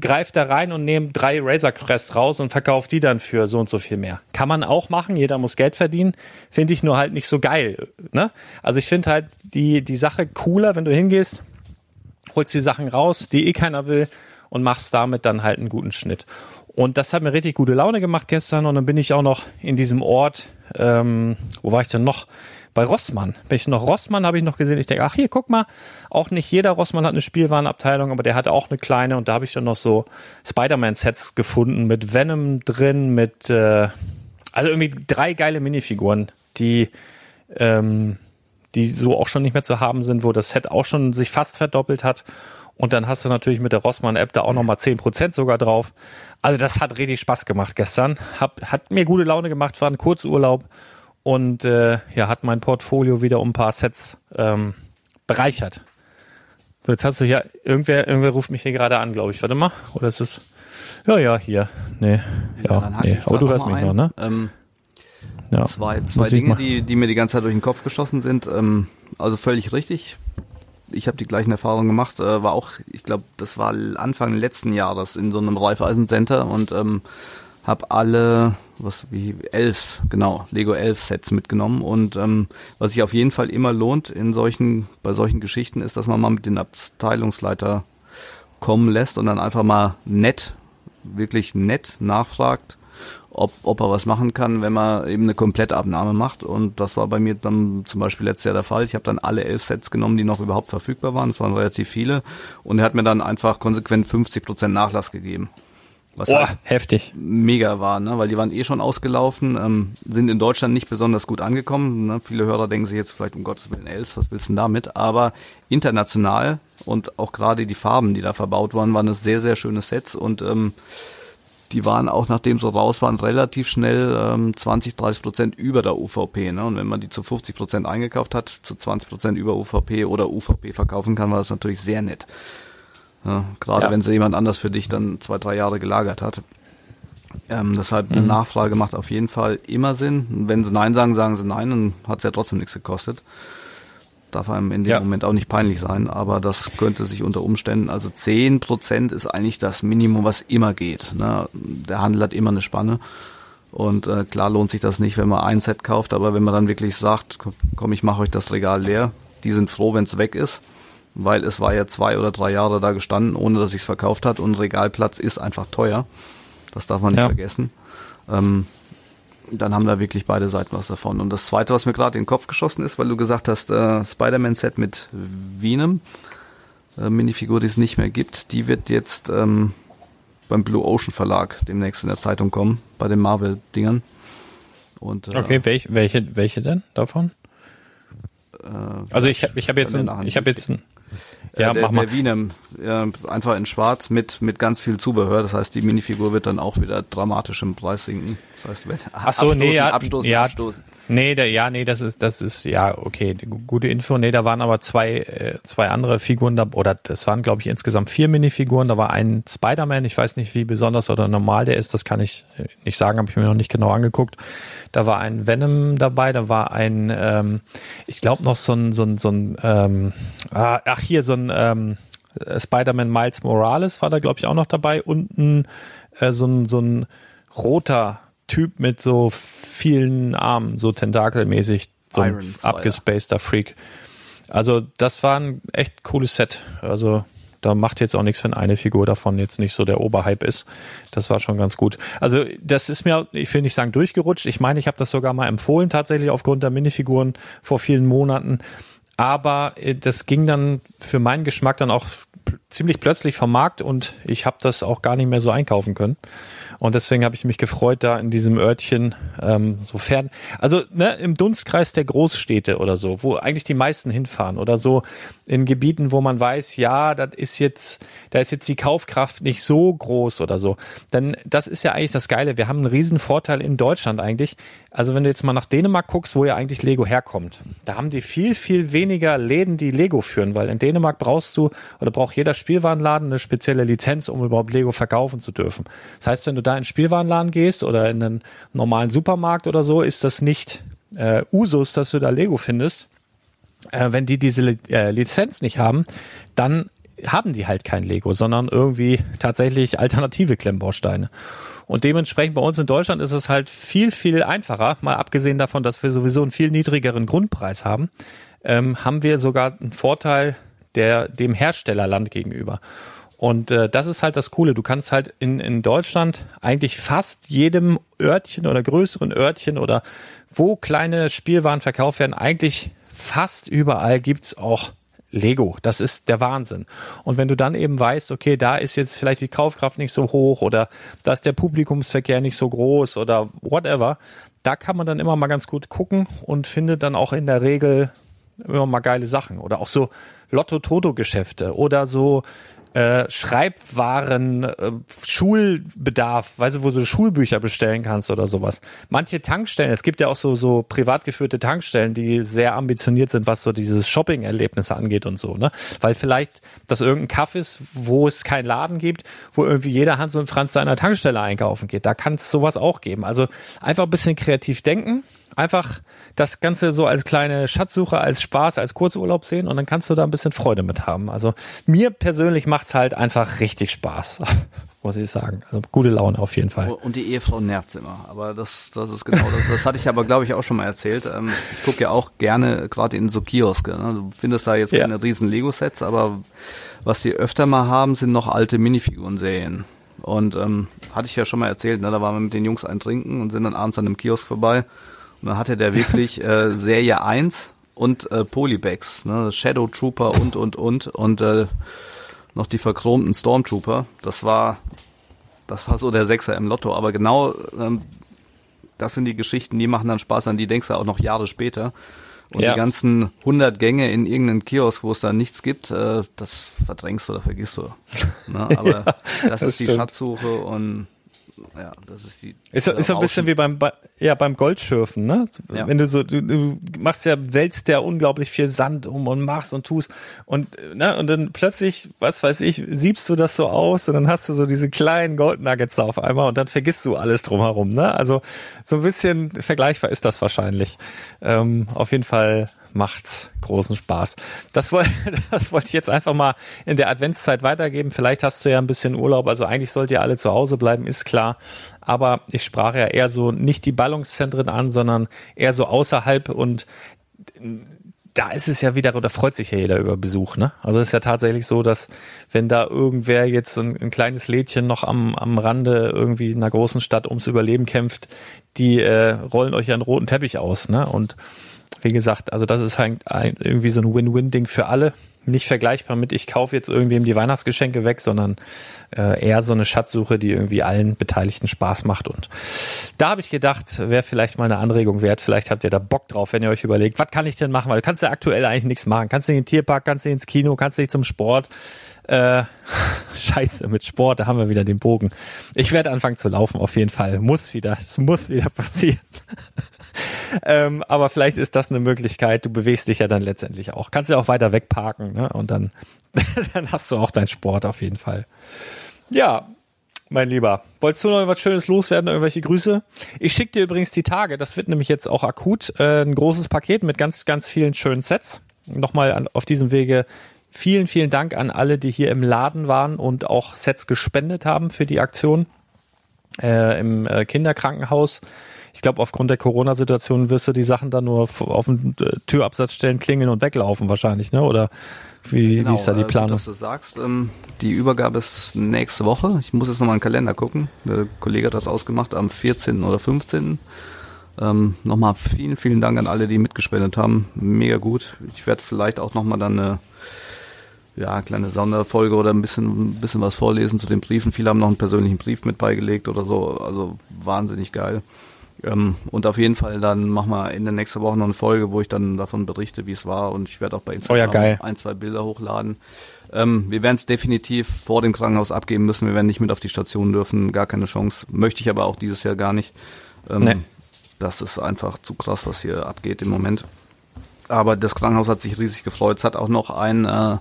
greife da rein und nehme drei Razor Crest raus und verkaufe die dann für so und so viel mehr. Kann man auch machen, jeder muss Geld verdienen, finde ich nur halt nicht so geil. Ne? Also ich finde halt die, die Sache cooler, wenn du hingehst, holst die Sachen raus, die eh keiner will und machst damit dann halt einen guten Schnitt. Und das hat mir richtig gute Laune gemacht gestern. Und dann bin ich auch noch in diesem Ort, ähm, wo war ich denn noch? Bei Rossmann. Bin ich noch Rossmann, habe ich noch gesehen. Ich denke, ach hier, guck mal, auch nicht jeder Rossmann hat eine Spielwarenabteilung, aber der hatte auch eine kleine. Und da habe ich dann noch so Spider-Man-Sets gefunden mit Venom drin, mit äh, also irgendwie drei geile Minifiguren, die ähm, die so auch schon nicht mehr zu haben sind, wo das Set auch schon sich fast verdoppelt hat. Und dann hast du natürlich mit der Rossmann-App da auch nochmal 10% sogar drauf. Also das hat richtig Spaß gemacht gestern. Hab, hat mir gute Laune gemacht, war ein Kurzurlaub und äh, ja, hat mein Portfolio wieder um ein paar Sets ähm, bereichert. So, jetzt hast du hier, irgendwer, irgendwer ruft mich hier gerade an, glaube ich. Warte mal. Oder ist es. Ja, ja, hier. Nee. Ja, ja nee. Aber du hörst mich ein. noch, ne? Ähm, ja. Zwei, zwei Dinge, die, die mir die ganze Zeit durch den Kopf geschossen sind. Ähm, also völlig richtig ich habe die gleichen Erfahrungen gemacht, äh, war auch, ich glaube, das war Anfang letzten Jahres in so einem Raiffeisen Center und ähm, habe alle, was wie elf, genau, Lego elf Sets mitgenommen und ähm, was sich auf jeden Fall immer lohnt in solchen, bei solchen Geschichten ist, dass man mal mit den Abteilungsleiter kommen lässt und dann einfach mal nett, wirklich nett nachfragt, ob, ob er was machen kann, wenn man eben eine Komplettabnahme macht. Und das war bei mir dann zum Beispiel letztes Jahr der Fall. Ich habe dann alle elf Sets genommen, die noch überhaupt verfügbar waren. Es waren relativ viele. Und er hat mir dann einfach konsequent 50 Prozent Nachlass gegeben. Was oh, halt heftig. Mega war, ne? weil die waren eh schon ausgelaufen, ähm, sind in Deutschland nicht besonders gut angekommen. Ne? Viele Hörer denken sich jetzt vielleicht, um Gottes Willen, Els, was willst du denn damit? Aber international und auch gerade die Farben, die da verbaut waren, waren es sehr, sehr schöne Sets und ähm, die waren auch, nachdem sie raus waren, relativ schnell ähm, 20, 30 Prozent über der UVP. Ne? Und wenn man die zu 50 Prozent eingekauft hat, zu 20 Prozent über UVP oder UVP verkaufen kann, war das natürlich sehr nett. Ja, Gerade ja. wenn sie jemand anders für dich dann zwei, drei Jahre gelagert hat. Ähm, deshalb mhm. eine Nachfrage macht auf jeden Fall immer Sinn. wenn sie Nein sagen, sagen sie Nein, dann hat es ja trotzdem nichts gekostet. Darf einem in dem ja. Moment auch nicht peinlich sein, aber das könnte sich unter Umständen, also zehn Prozent ist eigentlich das Minimum, was immer geht. Ne? Der Handel hat immer eine Spanne. Und äh, klar lohnt sich das nicht, wenn man ein Set kauft, aber wenn man dann wirklich sagt, komm, ich mache euch das Regal leer, die sind froh, wenn es weg ist weil es war ja zwei oder drei Jahre da gestanden, ohne dass ich es verkauft hat und Regalplatz ist einfach teuer. Das darf man nicht ja. vergessen. Ähm, dann haben da wirklich beide Seiten was davon. Und das zweite, was mir gerade in den Kopf geschossen ist, weil du gesagt hast, äh, Spider-Man-Set mit Venom, äh, Minifigur, die es nicht mehr gibt, die wird jetzt ähm, beim Blue Ocean Verlag demnächst in der Zeitung kommen, bei den Marvel-Dingern. Und, äh, okay, welche, welche, welche denn davon? Äh, also ich, ich habe jetzt, ein, ich habe jetzt ein, ja, der, mach mal. der Wienem, ja, einfach in schwarz mit, mit ganz viel Zubehör. Das heißt, die Minifigur wird dann auch wieder dramatisch im Preis sinken. Das heißt, Ach so, abstoßen, nee, ja, abstoßen, ja, abstoßen. Nee, der, ja, nee, das ist, das ist, ja, okay, gute Info. Nee, da waren aber zwei, äh, zwei andere Figuren da, oder das waren, glaube ich, insgesamt vier Minifiguren. Da war ein Spider-Man, ich weiß nicht, wie besonders oder normal der ist, das kann ich nicht sagen, habe ich mir noch nicht genau angeguckt. Da war ein Venom dabei, da war ein, ähm, ich glaube noch so ein, so ein, so ein, ähm, ah, ach hier, so ein, ähm, Spider-Man Miles Morales war da, glaube ich, auch noch dabei und ein, äh, so ein, so ein roter Typ mit so vielen Armen, so tentakelmäßig, so ein abgespaceter Freak. Also das war ein echt cooles Set. Also da macht jetzt auch nichts, wenn eine Figur davon jetzt nicht so der Oberhype ist. Das war schon ganz gut. Also das ist mir, ich will nicht sagen durchgerutscht. Ich meine, ich habe das sogar mal empfohlen, tatsächlich aufgrund der Minifiguren vor vielen Monaten. Aber äh, das ging dann für meinen Geschmack dann auch ziemlich plötzlich vom Markt und ich habe das auch gar nicht mehr so einkaufen können. Und deswegen habe ich mich gefreut, da in diesem Örtchen, ähm, sofern, also ne, im Dunstkreis der Großstädte oder so, wo eigentlich die meisten hinfahren oder so in Gebieten, wo man weiß, ja, das ist jetzt, da ist jetzt die Kaufkraft nicht so groß oder so. Denn das ist ja eigentlich das Geile. Wir haben einen riesen Vorteil in Deutschland eigentlich. Also wenn du jetzt mal nach Dänemark guckst, wo ja eigentlich Lego herkommt, da haben die viel, viel weniger Läden, die Lego führen, weil in Dänemark brauchst du oder braucht jeder Spielwarenladen eine spezielle Lizenz, um überhaupt Lego verkaufen zu dürfen. Das heißt, wenn du da in einen Spielwarenladen gehst oder in einen normalen Supermarkt oder so, ist das nicht äh, Usus, dass du da Lego findest. Äh, wenn die diese äh, Lizenz nicht haben, dann haben die halt kein Lego, sondern irgendwie tatsächlich alternative Klemmbausteine. Und dementsprechend bei uns in Deutschland ist es halt viel, viel einfacher, mal abgesehen davon, dass wir sowieso einen viel niedrigeren Grundpreis haben, ähm, haben wir sogar einen Vorteil der dem Herstellerland gegenüber. Und äh, das ist halt das Coole. Du kannst halt in, in Deutschland eigentlich fast jedem Örtchen oder größeren Örtchen oder wo kleine Spielwaren verkauft werden, eigentlich fast überall gibt's auch Lego. Das ist der Wahnsinn. Und wenn du dann eben weißt, okay, da ist jetzt vielleicht die Kaufkraft nicht so hoch oder da ist der Publikumsverkehr nicht so groß oder whatever, da kann man dann immer mal ganz gut gucken und findet dann auch in der Regel immer mal geile Sachen. Oder auch so Lotto-Toto-Geschäfte oder so äh, Schreibwaren, äh, Schulbedarf, weißt du, wo du Schulbücher bestellen kannst oder sowas. Manche Tankstellen, es gibt ja auch so, so privat geführte Tankstellen, die sehr ambitioniert sind, was so dieses Shopping-Erlebnis angeht und so, ne? Weil vielleicht das irgendein Kaff ist, wo es keinen Laden gibt, wo irgendwie jeder Hans und Franz da der Tankstelle einkaufen geht. Da kann es sowas auch geben. Also einfach ein bisschen kreativ denken, einfach das Ganze so als kleine Schatzsuche, als Spaß, als Kurzurlaub sehen und dann kannst du da ein bisschen Freude mit haben. Also mir persönlich macht's halt einfach richtig Spaß. muss ich sagen. Also gute Laune auf jeden Fall. Und die Ehefrau nervt immer. Aber das, das ist genau das. Das hatte ich aber, glaube ich, auch schon mal erzählt. Ähm, ich gucke ja auch gerne gerade in so Kioske. Ne? Du findest da jetzt Ja. keine riesen Lego-Sets, aber was sie öfter mal haben, sind noch alte Minifiguren-Serien. Und ähm, hatte ich ja schon mal erzählt, ne? da waren wir mit den Jungs ein Trinken und sind dann abends an einem Kiosk vorbei. Und dann hatte der wirklich äh, Serie 1 und äh, Polybags, ne? Shadow Trooper und, und, und. Und äh, noch die verchromten Stormtrooper. Das war, das war so der Sechser im Lotto. Aber genau, ähm, das sind die Geschichten, die machen dann Spaß, an die denkst du auch noch Jahre später. Und Ja. die ganzen 100 Gänge in irgendeinen Kiosk, wo es da nichts gibt, äh, das verdrängst du oder vergisst du. Ne? Aber das, das ist die stimmt. Schatzsuche und ja, das ist die. Ist, so- ist so ein bisschen wie beim, bei- ja, beim Goldschürfen, ne? Ja. Wenn du so, du, du machst ja, wälzt ja unglaublich viel Sand um und machst und tust und, ne, und dann plötzlich, was weiß ich, siebst du das so aus und dann hast du so diese kleinen Goldnuggets auf einmal und dann vergisst du alles drumherum, ne? Also, so ein bisschen vergleichbar ist das wahrscheinlich. Ähm, auf jeden Fall macht's großen Spaß. Das, woll- das wollte ich jetzt einfach mal in der Adventszeit weitergeben. Vielleicht hast du ja ein bisschen Urlaub, also eigentlich sollt ihr alle zu Hause bleiben, ist klar. Aber ich sprach ja eher so nicht die Ballungszentren an, sondern eher so außerhalb und da ist es ja wieder, da freut sich ja jeder über Besuch, ne? Also es ist ja tatsächlich so, dass wenn da irgendwer jetzt ein, ein kleines Lädchen noch am, am Rande irgendwie in einer großen Stadt ums Überleben kämpft, die äh, rollen euch ja einen roten Teppich aus, ne? Und wie gesagt, also das ist halt ein, irgendwie so ein Win-Win-Ding für alle. Nicht vergleichbar mit, ich kaufe jetzt irgendwem die Weihnachtsgeschenke weg, sondern äh, eher so eine Schatzsuche, die irgendwie allen Beteiligten Spaß macht. Und da habe ich gedacht, wäre vielleicht mal eine Anregung wert. Vielleicht habt ihr da Bock drauf, wenn ihr euch überlegt, was kann ich denn machen? Weil du kannst ja aktuell eigentlich nichts machen. Kannst nicht in den Tierpark, kannst nicht ins Kino, kannst nicht zum Sport. Äh, scheiße, mit Sport, da haben wir wieder den Bogen. Ich werde anfangen zu laufen, auf jeden Fall. Muss wieder, es muss wieder passieren. ähm, aber vielleicht ist das eine Möglichkeit. Du bewegst dich ja dann letztendlich auch. Kannst ja auch weiter wegparken, ne? Und dann, dann hast du auch deinen Sport auf jeden Fall. Ja, mein Lieber, wolltest du noch was Schönes loswerden, irgendwelche Grüße? Ich schicke dir übrigens die Tage, das wird nämlich jetzt auch akut, äh, ein großes Paket mit ganz, ganz vielen schönen Sets. Nochmal an, auf diesem Wege vielen, vielen Dank an alle, die hier im Laden waren und auch Sets gespendet haben für die Aktion äh, im äh, Kinderkrankenhaus. Ich glaube, aufgrund der Corona-Situation wirst du die Sachen dann nur auf den äh, Türabsatz stellen, klingeln und weglaufen wahrscheinlich, ne? Oder wie, wie ist da die äh, gut, Planung? dass du sagst, ähm, die Übergabe ist nächste Woche. Ich muss jetzt nochmal in den Kalender gucken. Der Kollege hat das ausgemacht am 14. oder 15. Ähm, nochmal vielen, vielen Dank an alle, die mitgespendet haben. Mega gut. Ich werde vielleicht auch nochmal dann eine ja, kleine Sonderfolge oder ein bisschen, ein bisschen was vorlesen zu den Briefen. Viele haben noch einen persönlichen Brief mit beigelegt oder so. Also wahnsinnig geil. Ähm, und auf jeden Fall dann machen wir in der nächsten Woche noch eine Folge, wo ich dann davon berichte, wie es war. Und ich werde auch bei Instagram Oh ja, ein, zwei Bilder hochladen. Ähm, wir werden es definitiv vor dem Krankenhaus abgeben müssen. Wir werden nicht mit auf die Station dürfen. Gar keine Chance. Möchte ich aber auch dieses Jahr gar nicht. Ähm, Nee. Das ist einfach zu krass, was hier abgeht im Moment. Aber das Krankenhaus hat sich riesig gefreut. Es hat auch noch ein, äh,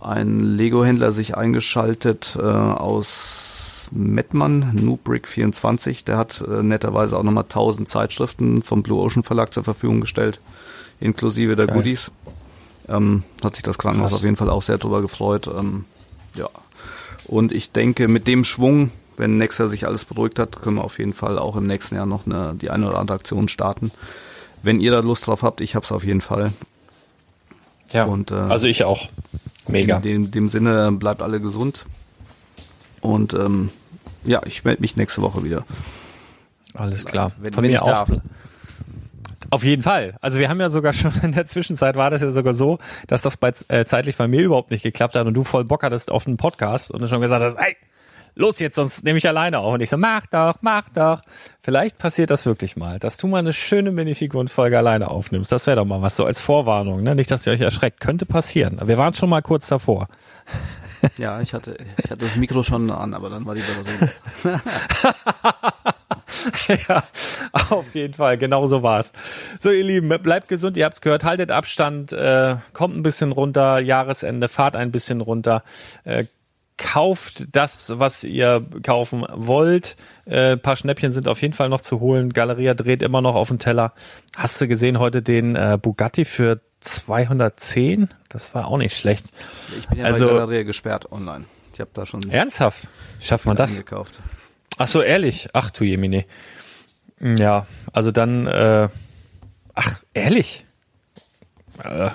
ein Lego-Händler sich eingeschaltet äh, aus Mettmann, Nubrick24. Der hat äh, netterweise auch nochmal 1000 Zeitschriften vom Blue Ocean Verlag zur Verfügung gestellt, inklusive der Geil. Goodies. Ähm, hat sich das Krankenhaus Krass. auf jeden Fall auch sehr drüber gefreut. Ähm, ja. Und ich denke, mit dem Schwung, wenn nächstes Jahr sich alles beruhigt hat, können wir auf jeden Fall auch im nächsten Jahr noch eine, die eine oder andere Aktion starten. Wenn ihr da Lust drauf habt, ich hab's auf jeden Fall. Ja, und, äh, also ich auch. Mega. In dem, dem Sinne bleibt alle gesund. Und ähm, ja, ich melde mich nächste Woche wieder. Alles klar. Wenn, Von wenn mir ich auch. darf. Auf jeden Fall. Also wir haben ja sogar schon in der Zwischenzeit war das ja sogar so, dass das bei, äh, zeitlich bei mir überhaupt nicht geklappt hat und du voll Bock hattest auf einen Podcast und du schon gesagt hast, ey, los jetzt, sonst nehme ich alleine auf. Und ich so, mach doch, mach doch. Vielleicht passiert das wirklich mal, dass du mal eine schöne Minifiguren-Folge alleine aufnimmst. Das wäre doch mal was so als Vorwarnung, ne? Nicht, dass ihr euch erschreckt. Könnte passieren. Wir waren schon mal kurz davor. Ja, ich hatte, ich hatte das Mikro schon an, aber dann war die Batterie. ja, auf jeden Fall, genau so war's. So, ihr Lieben, bleibt gesund, ihr habt's gehört, haltet Abstand, äh, kommt ein bisschen runter, Jahresende, fahrt ein bisschen runter, äh, kauft das, was ihr kaufen wollt. Äh, paar Schnäppchen sind auf jeden Fall noch zu holen. Galeria dreht immer noch auf den Teller. Hast du gesehen heute den äh, Bugatti für 210? Das war auch nicht schlecht. Ich bin ja Also- bei Galeria gesperrt online. Ich habe da schon Ernsthaft? Schafft man das? gekauft. Ach so, ehrlich? Ach du Jemine. Ja, also dann, äh, ach, ehrlich? Äh,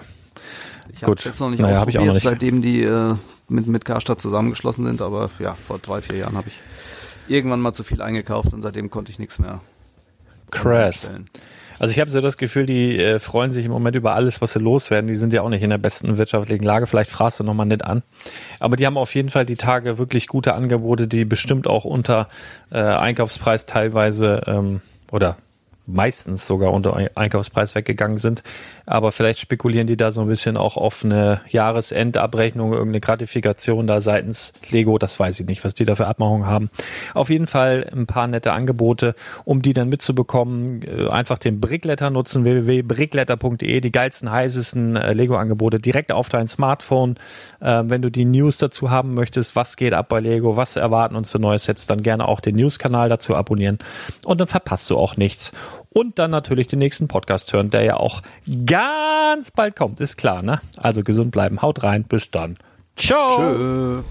Ich habe Gut. jetzt noch nicht Naja, ich auch noch ausprobiert, nicht. seitdem die äh, mit, mit Karstadt zusammengeschlossen sind, aber ja, vor drei, vier Jahren habe ich irgendwann mal zu viel eingekauft und seitdem konnte ich nichts mehr bestellen. Also ich habe so das Gefühl, die äh, freuen sich im Moment über alles, was sie loswerden. Die sind ja auch nicht in der besten wirtschaftlichen Lage. Vielleicht fragst du nochmal nett an. Aber die haben auf jeden Fall die Tage wirklich gute Angebote, die bestimmt auch unter äh, Einkaufspreis teilweise ähm, oder meistens sogar unter Ein- Einkaufspreis weggegangen sind. Aber vielleicht spekulieren die da so ein bisschen auch auf eine Jahresendabrechnung, irgendeine Gratifikation da seitens Lego. Das weiß ich nicht, was die da für Abmachungen haben. Auf jeden Fall ein paar nette Angebote, um die dann mitzubekommen. Äh, Einfach den Brickletter nutzen, www.brickletter.de, die geilsten, heißesten äh, Lego-Angebote direkt auf dein Smartphone. Äh, wenn du die News dazu haben möchtest, was geht ab bei Lego, was erwarten uns für neue Sets, dann gerne auch den News-Kanal dazu abonnieren. Und dann verpasst du auch nichts. Und dann natürlich den nächsten Podcast hören, der ja auch ganz bald kommt, ist klar, ne? Also gesund bleiben, haut rein, bis dann. Ciao! Tschö.